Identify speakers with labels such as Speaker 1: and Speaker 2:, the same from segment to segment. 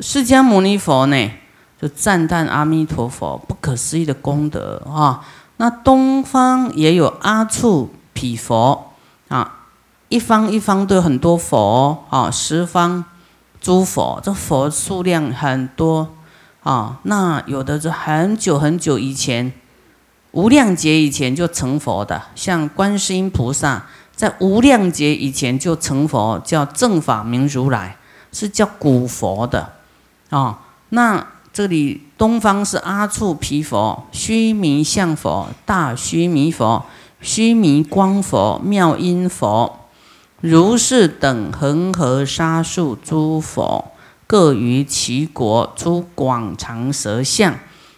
Speaker 1: 释迦牟尼佛呢，就赞叹阿弥陀佛不可思议的功德啊。那东方也有阿处毗佛啊，一方一方都有很多佛啊，十方诸佛，这佛数量很多啊。那有的是很久很久以前，无量劫以前就成佛的，像观世音菩萨，在无量劫以前就成佛，叫正法明如来，是叫古佛的啊。那这里东方是阿处毗佛、须弥相佛、大须弥佛、须弥光佛、妙音佛、如是等恒河沙数诸佛，各于其国出广长舌相。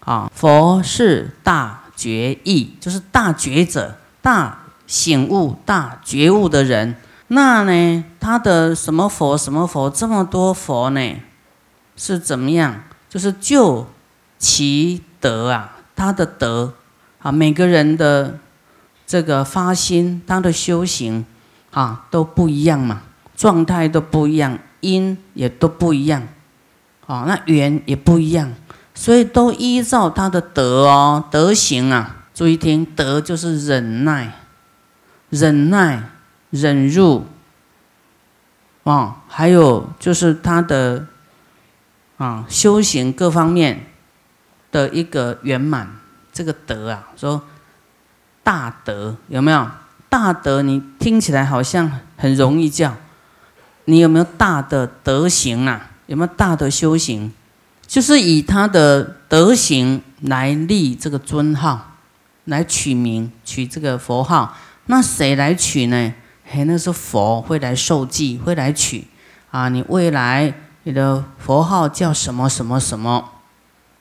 Speaker 1: 啊，佛是大觉意，就是大觉者、大醒悟、大觉悟的人。那呢，他的什么佛、什么佛这么多佛呢？是怎么样？就是就其德啊，他的德啊，每个人的这个发心，他的修行啊都不一样嘛，状态都不一样，因也都不一样，啊，那缘也不一样，所以都依照他的德哦，德行啊，注意听，德就是忍耐，忍耐，忍辱，啊，还有就是他的。啊，修行各方面的一个圆满，这个德啊，说大德有没有？大德你听起来好像很容易叫，你有没有大的德行啊？有没有大的修行？就是以他的德行来立这个尊号，来取名，取这个佛号。那谁来取呢？嘿，那是佛会来受记，会来取啊，你未来。你的佛号叫什么什么什么？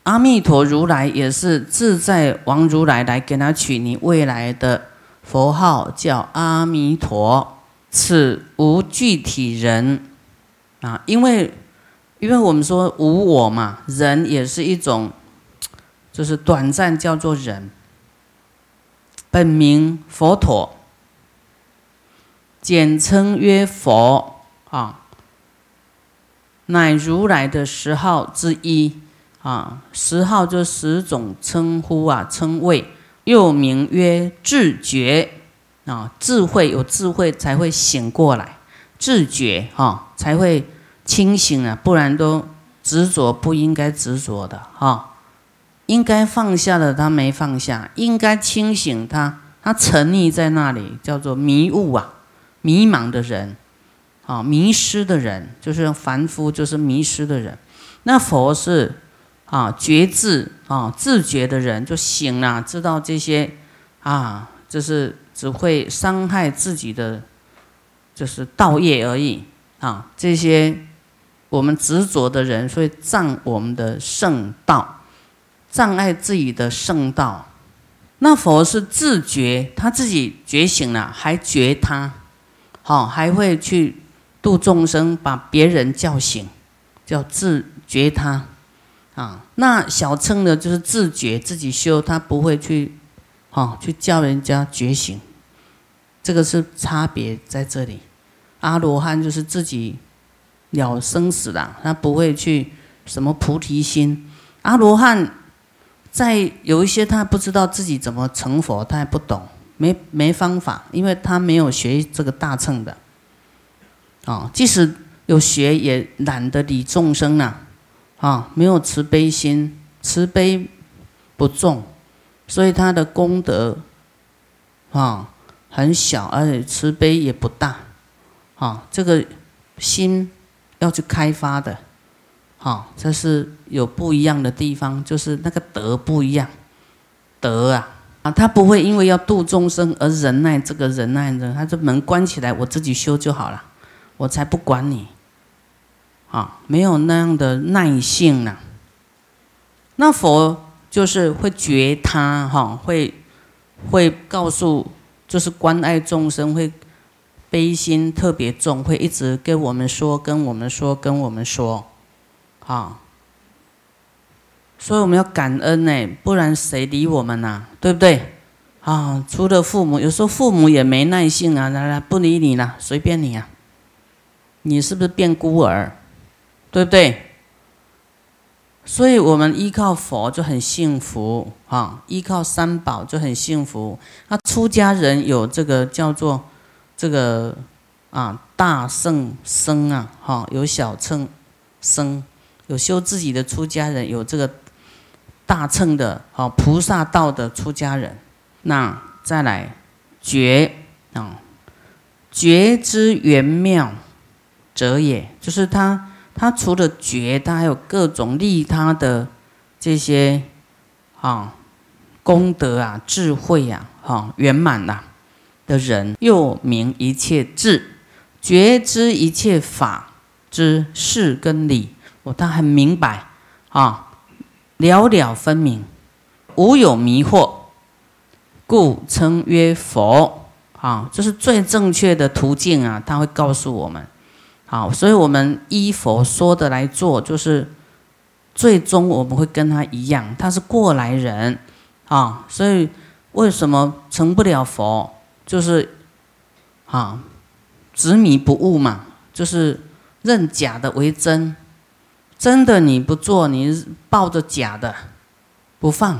Speaker 1: 阿弥陀如来也是自在王如来来给他取你未来的佛号叫阿弥陀。此无具体人啊，因为因为我们说无我嘛，人也是一种，就是短暂叫做人。本名佛陀，简称曰佛啊。乃如来的十号之一啊，十号就十种称呼啊，称谓又名曰智觉啊，智慧有智慧才会醒过来，智觉哈才会清醒啊，不然都执着不应该执着的哈，应该放下的他没放下，应该清醒他他沉溺在那里，叫做迷雾啊，迷茫的人。啊，迷失的人就是凡夫，就是迷失的人。那佛是啊，觉智啊，自觉的人就醒了，知道这些啊，就是只会伤害自己的，就是道业而已啊。这些我们执着的人，所以障我们的圣道，障碍自己的圣道。那佛是自觉，他自己觉醒了，还觉他，好，还会去。度众生，把别人叫醒，叫自觉他，啊，那小乘的就是自觉自己修，他不会去，哈，去叫人家觉醒，这个是差别在这里。阿罗汉就是自己了生死了，他不会去什么菩提心。阿罗汉在有一些他不知道自己怎么成佛，他还不懂，没没方法，因为他没有学这个大乘的。啊，即使有学，也懒得理众生呐，啊，没有慈悲心，慈悲不重，所以他的功德啊很小，而且慈悲也不大，啊，这个心要去开发的，啊，这是有不一样的地方，就是那个德不一样，德啊，啊，他不会因为要度众生而忍耐，这个忍耐的，他这门关起来，我自己修就好了。我才不管你，啊，没有那样的耐性呢。那佛就是会觉他哈，会会告诉，就是关爱众生，会悲心特别重，会一直跟我们说，跟我们说，跟我们说，啊。所以我们要感恩呢，不然谁理我们呐？对不对？啊，除了父母，有时候父母也没耐性啊，来来不理你了，随便你啊。你是不是变孤儿，对不对？所以我们依靠佛就很幸福啊，依靠三宝就很幸福。那出家人有这个叫做这个啊大圣僧啊，哈，有小乘僧，有修自己的出家人，有这个大乘的啊菩萨道的出家人。那再来觉啊，觉之圆妙者也，就是他。他除了觉，他还有各种利他的这些啊功德啊、智慧呀、哈圆满呐的人，又名一切智，觉知一切法之事跟理，哦，他很明白啊，了了分明，无有迷惑，故称曰佛。啊，这是最正确的途径啊，他会告诉我们。好，所以我们依佛说的来做，就是最终我们会跟他一样，他是过来人啊。所以为什么成不了佛，就是啊执迷不悟嘛，就是认假的为真，真的你不做，你抱着假的不放，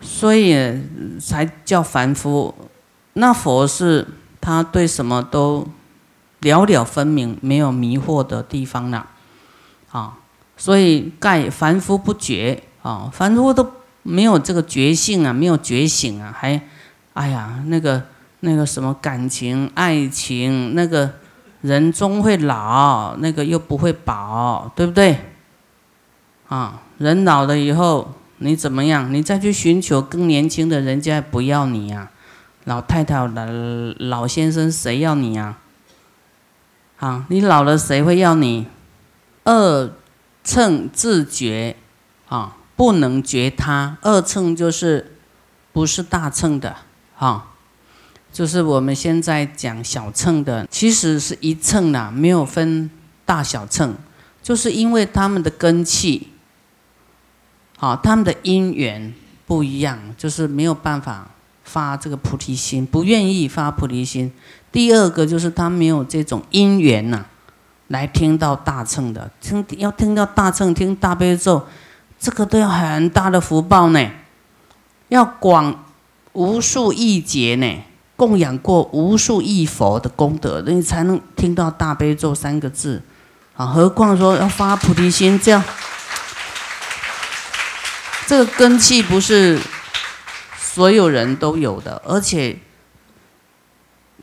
Speaker 1: 所以才叫凡夫。那佛是他对什么都。了了分明，没有迷惑的地方了，啊，所以盖凡夫不觉啊，凡夫都没有这个觉性啊，没有觉醒啊，还，哎呀，那个那个什么感情、爱情，那个人终会老，那个又不会保，对不对？啊，人老了以后，你怎么样？你再去寻求更年轻的，人家不要你呀，老太太、老老先生，谁要你呀？啊，你老了谁会要你？二乘自觉，啊，不能觉他。二乘就是不是大乘的，哈，就是我们现在讲小乘的，其实是一乘呐，没有分大小乘，就是因为他们的根气，好，他们的因缘不一样，就是没有办法发这个菩提心，不愿意发菩提心。第二个就是他没有这种因缘呐，来听到大乘的，听要听到大乘听大悲咒，这个都要很大的福报呢，要广无数亿劫呢，供养过无数亿佛的功德，你才能听到大悲咒三个字，啊，何况说要发菩提心，这样，这个根气不是所有人都有的，而且。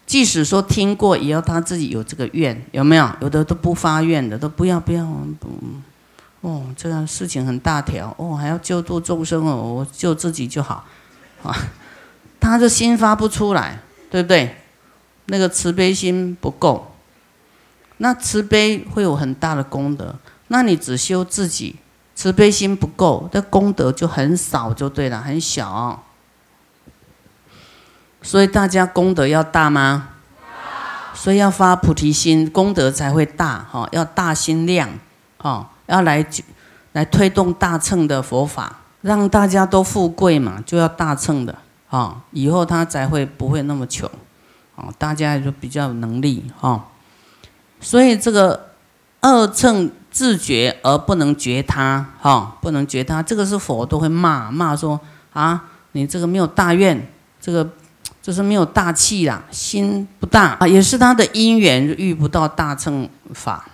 Speaker 1: 即使说听过，也要他自己有这个愿，有没有？有的都不发愿的，都不要不要，不，哦，这样事情很大条，哦，还要救度众生哦，我救自己就好，啊，他的心发不出来，对不对？那个慈悲心不够，那慈悲会有很大的功德，那你只修自己，慈悲心不够，那功德就很少，就对了，很小。所以大家功德要大吗？所以要发菩提心，功德才会大哈。要大心量哈，要来来推动大乘的佛法，让大家都富贵嘛，就要大乘的啊。以后他才会不会那么穷啊，大家就比较有能力哈。所以这个二乘自觉而不能觉他哈，不能觉他，这个是佛都会骂骂说啊，你这个没有大愿，这个。就是没有大气啦，心不大啊，也是他的因缘遇不到大乘法，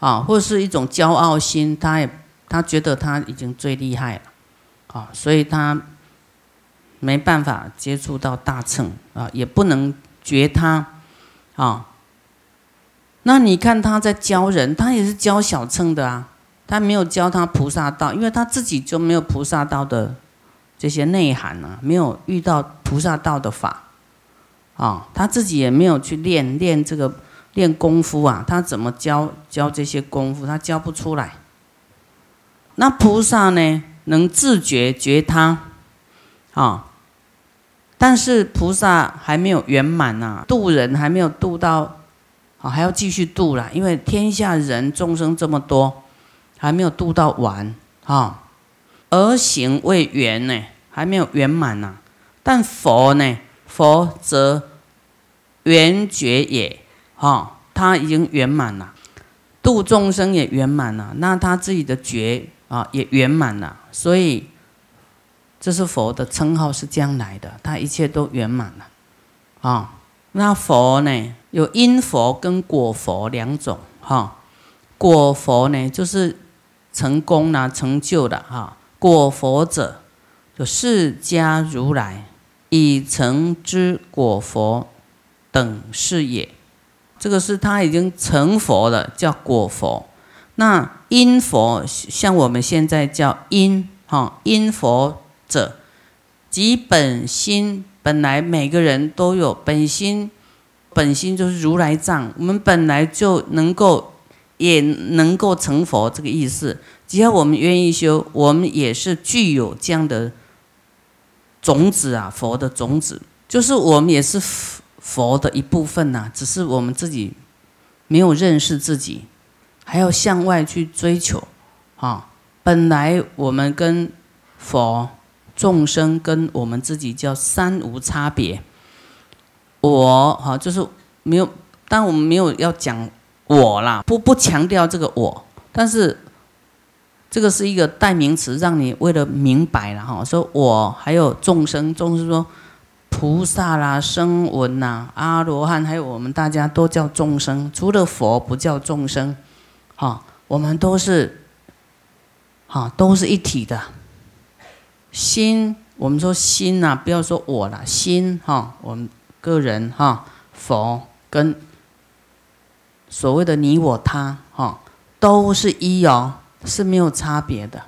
Speaker 1: 啊，或是一种骄傲心，他也他觉得他已经最厉害了，啊，所以他没办法接触到大乘啊，也不能觉他，啊，那你看他在教人，他也是教小乘的啊，他没有教他菩萨道，因为他自己就没有菩萨道的。这些内涵呢，没有遇到菩萨道的法，啊，他自己也没有去练练这个练功夫啊，他怎么教教这些功夫？他教不出来。那菩萨呢，能自觉觉他，啊，但是菩萨还没有圆满呐，度人还没有度到，啊，还要继续度了，因为天下人众生这么多，还没有度到完，啊，而行未圆呢。还没有圆满呐，但佛呢？佛则圆觉也，哈，他已经圆满了。度众生也圆满了，那他自己的觉啊也圆满了，所以这是佛的称号是这样来的，他一切都圆满了啊。那佛呢，有因佛跟果佛两种哈。果佛呢，就是成功啦、成就的哈。果佛者，就释迦如来已成之果佛等是也。这个是他已经成佛了，叫果佛。那因佛，像我们现在叫因哈，因佛者，即本心。本来每个人都有本心，本心就是如来藏。我们本来就能够，也能够成佛，这个意思。只要我们愿意修，我们也是具有这样的种子啊，佛的种子，就是我们也是佛的一部分呐。只是我们自己没有认识自己，还要向外去追求啊。本来我们跟佛。众生跟我们自己叫三无差别，我哈就是没有，但我们没有要讲我啦，不不强调这个我，但是这个是一个代名词，让你为了明白了哈，说我还有众生，众生说菩萨啦、声闻呐、阿罗汉，还有我们大家都叫众生，除了佛不叫众生，哈，我们都是，哈，都是一体的。心，我们说心呐，不要说我了，心哈，我们个人哈，佛跟所谓的你我他哈，都是一哦，是没有差别的。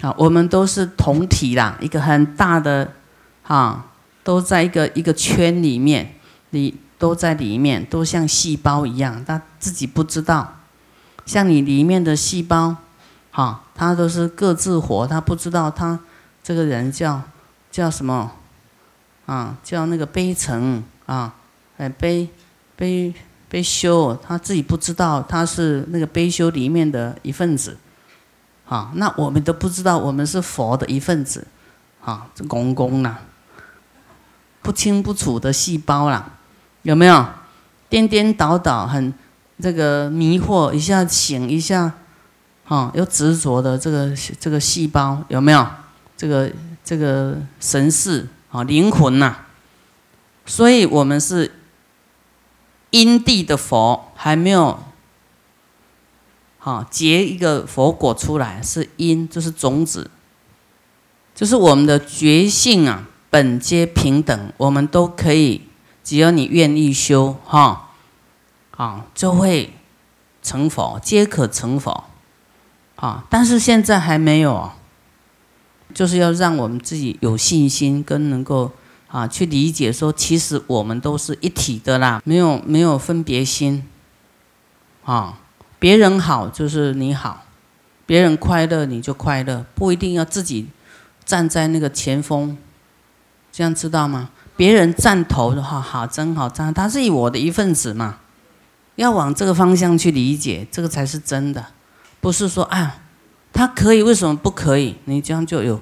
Speaker 1: 好，我们都是同体啦，一个很大的哈，都在一个一个圈里面，你都在里面，都像细胞一样，他自己不知道，像你里面的细胞。哈，他都是各自活，他不知道他这个人叫叫什么啊？叫那个悲成啊，哎悲悲悲修，他自己不知道他是那个悲修里面的一份子。啊，那我们都不知道我们是佛的一份子。啊，这公公呐，不清不楚的细胞啦，有没有？颠颠倒倒，很这个迷惑，一下醒一下。啊，又执着的这个这个细胞有没有？这个这个神识啊，灵魂呐。所以我们是因地的佛，还没有好结一个佛果出来，是因，就是种子，就是我们的觉性啊，本皆平等，我们都可以，只要你愿意修哈，啊，就会成佛，皆可成佛。啊！但是现在还没有，就是要让我们自己有信心，跟能够啊去理解说，其实我们都是一体的啦，没有没有分别心。啊，别人好就是你好，别人快乐你就快乐，不一定要自己站在那个前锋，这样知道吗？别人站头的话，好真好，站他是我的一份子嘛，要往这个方向去理解，这个才是真的。不是说啊，他可以，为什么不可以？你这样就有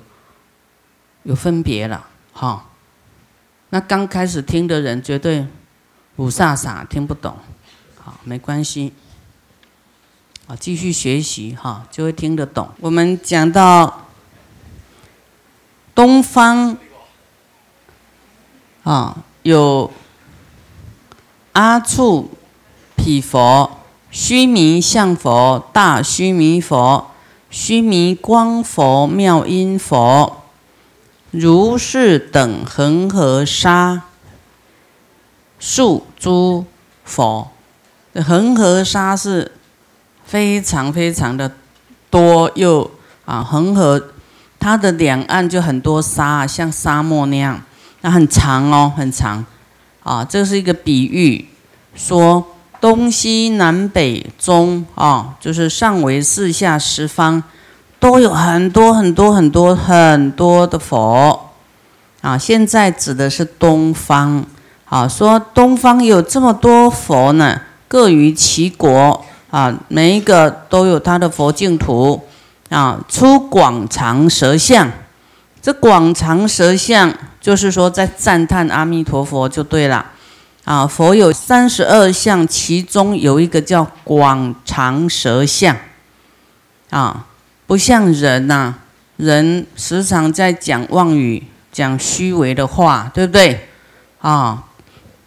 Speaker 1: 有分别了，哈。那刚开始听的人绝对五傻傻听不懂，好，没关系，啊，继续学习哈，就会听得懂。我们讲到东方啊，有阿处毗佛。须弥相佛、大须弥佛、须弥光佛、妙音佛，如是等恒河沙数诸佛。恒河沙是非常非常的多，又啊，恒河它的两岸就很多沙，像沙漠那样，那很长哦，很长啊。这是一个比喻，说。东西南北中啊，就是上为四下十方，都有很多很多很多很多的佛啊。现在指的是东方啊，说东方有这么多佛呢，各于其国啊，每一个都有他的佛净土啊，出广长舌相。这广长舌相就是说在赞叹阿弥陀佛就对了。啊，佛有三十二相，其中有一个叫广长舌相，啊，不像人呐，人时常在讲妄语、讲虚伪的话，对不对？啊，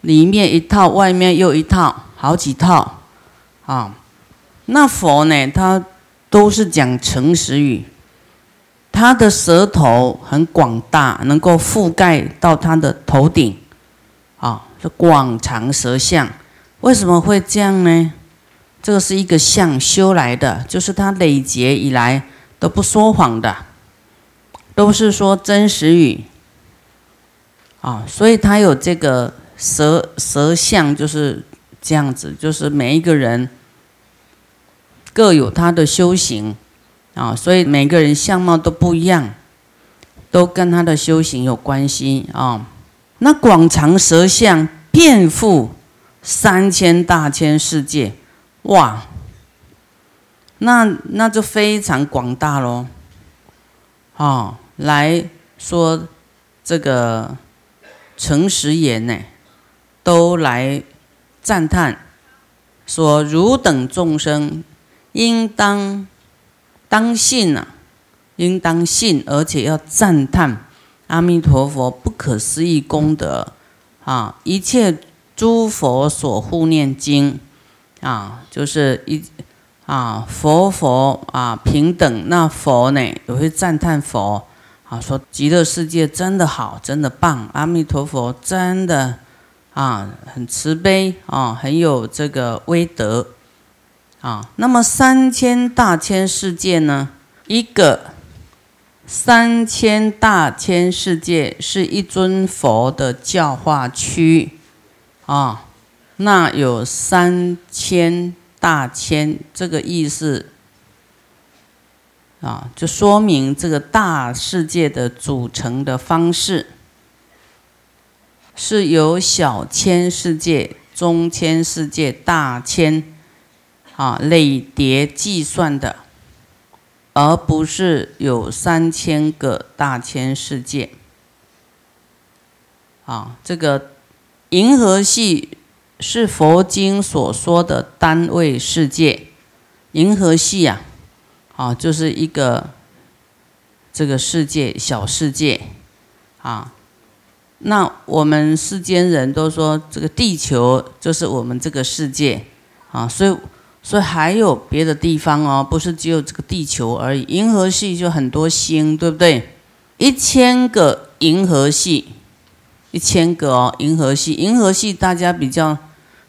Speaker 1: 里面一套，外面又一套，好几套，啊，那佛呢，他都是讲诚实语，他的舌头很广大，能够覆盖到他的头顶，啊。是广长舌相，为什么会这样呢？这个是一个相修来的，就是他累劫以来都不说谎的，都是说真实语啊，所以他有这个舌舌相就是这样子，就是每一个人各有他的修行啊，所以每个人相貌都不一样，都跟他的修行有关系啊。那广长舌相。遍覆三千大千世界，哇！那那就非常广大喽。哦，来说这个诚实言呢，都来赞叹说：汝等众生应当当信啊，应当信，而且要赞叹阿弥陀佛不可思议功德。啊，一切诸佛所护念经，啊，就是一啊佛佛啊平等，那佛呢也会赞叹佛，啊说极乐世界真的好，真的棒，阿弥陀佛真的啊很慈悲啊，很有这个威德，啊，那么三千大千世界呢，一个。三千大千世界是一尊佛的教化区，啊，那有三千大千这个意思，啊，就说明这个大世界的组成的方式，是由小千世界、中千世界、大千，啊，累叠计算的。而不是有三千个大千世界，啊，这个银河系是佛经所说的单位世界，银河系啊，啊，就是一个这个世界小世界，啊，那我们世间人都说这个地球就是我们这个世界，啊，所以。所以还有别的地方哦，不是只有这个地球而已。银河系就很多星，对不对？一千个银河系，一千个哦，银河系，银河系大家比较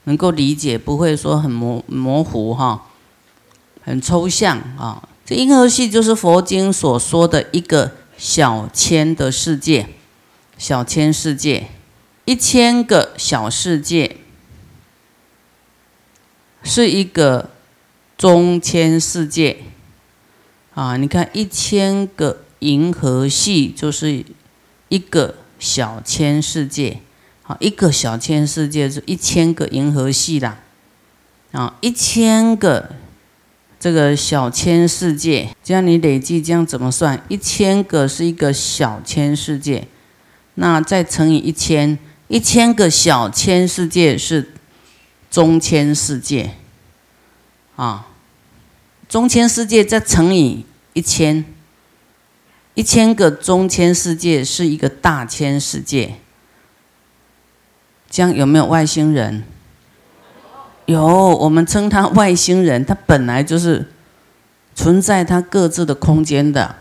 Speaker 1: 能够理解，不会说很模模糊哈，很抽象啊。这银河系就是佛经所说的一个小千的世界，小千世界，一千个小世界。是一个中千世界啊！你看，一千个银河系就是一个小千世界啊，一个小千世界是一千个银河系啦啊，一千个这个小千世界，这样你累计这样怎么算？一千个是一个小千世界，那再乘以一千，一千个小千世界是。中千世界，啊，中千世界再乘以一千，一千个中千世界是一个大千世界。这样有没有外星人？有，我们称他外星人，他本来就是存在他各自的空间的，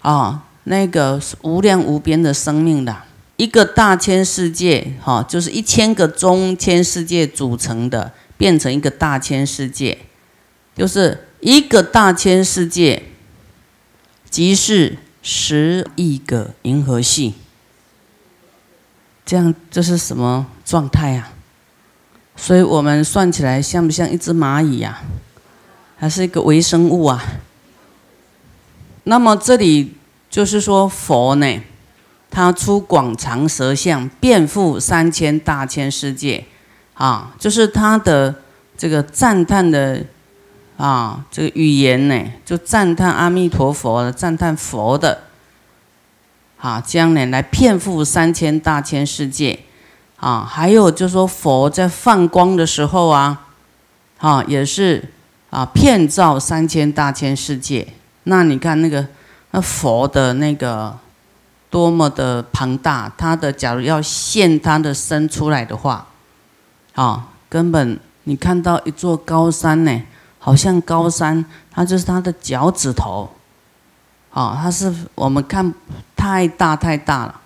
Speaker 1: 啊，那个无量无边的生命的。一个大千世界，哈，就是一千个中千世界组成的，变成一个大千世界，就是一个大千世界，即是十亿个银河系。这样这是什么状态啊？所以我们算起来像不像一只蚂蚁呀？还是一个微生物啊？那么这里就是说佛呢？他出广长舌相，遍覆三千大千世界，啊，就是他的这个赞叹的啊，这个语言呢，就赞叹阿弥陀佛的，赞叹佛的，啊，这样呢来遍覆三千大千世界，啊，还有就说佛在放光的时候啊，啊，也是啊，遍照三千大千世界。那你看那个那佛的那个多么的庞大，他的假如要现他的身出来的话，啊，根本你看到一座高山呢，好像高山，它就是他的脚趾头，啊，它是我们看太大太大了。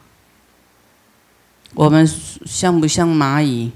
Speaker 1: 我们像不像蚂蚁？